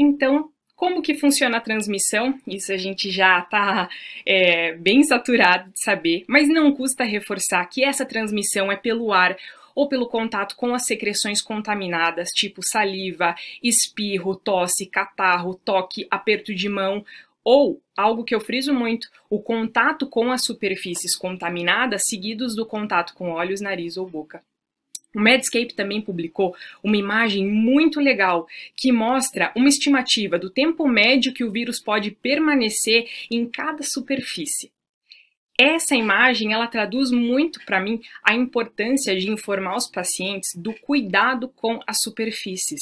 Então, como que funciona a transmissão? Isso a gente já está é, bem saturado de saber, mas não custa reforçar que essa transmissão é pelo ar ou pelo contato com as secreções contaminadas, tipo saliva, espirro, tosse, catarro, toque, aperto de mão, ou, algo que eu friso muito, o contato com as superfícies contaminadas seguidos do contato com olhos, nariz ou boca. O Medscape também publicou uma imagem muito legal que mostra uma estimativa do tempo médio que o vírus pode permanecer em cada superfície. Essa imagem ela traduz muito para mim a importância de informar os pacientes do cuidado com as superfícies.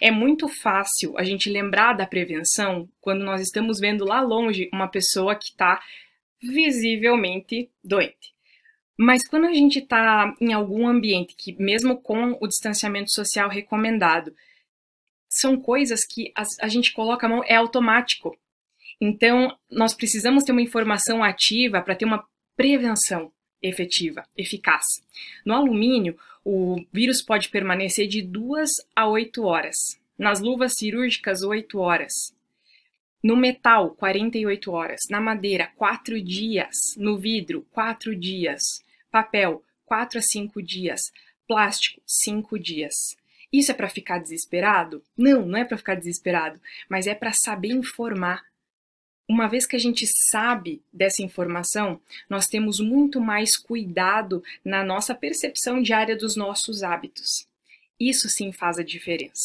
É muito fácil a gente lembrar da prevenção quando nós estamos vendo lá longe uma pessoa que está visivelmente doente. Mas quando a gente está em algum ambiente que, mesmo com o distanciamento social recomendado, são coisas que a, a gente coloca a mão, é automático. Então, nós precisamos ter uma informação ativa para ter uma prevenção efetiva, eficaz. No alumínio, o vírus pode permanecer de 2 a 8 horas. Nas luvas cirúrgicas, 8 horas. No metal, 48 horas. Na madeira, 4 dias. No vidro, 4 dias. Papel, 4 a 5 dias. Plástico, 5 dias. Isso é para ficar desesperado? Não, não é para ficar desesperado, mas é para saber informar. Uma vez que a gente sabe dessa informação, nós temos muito mais cuidado na nossa percepção diária dos nossos hábitos. Isso sim faz a diferença.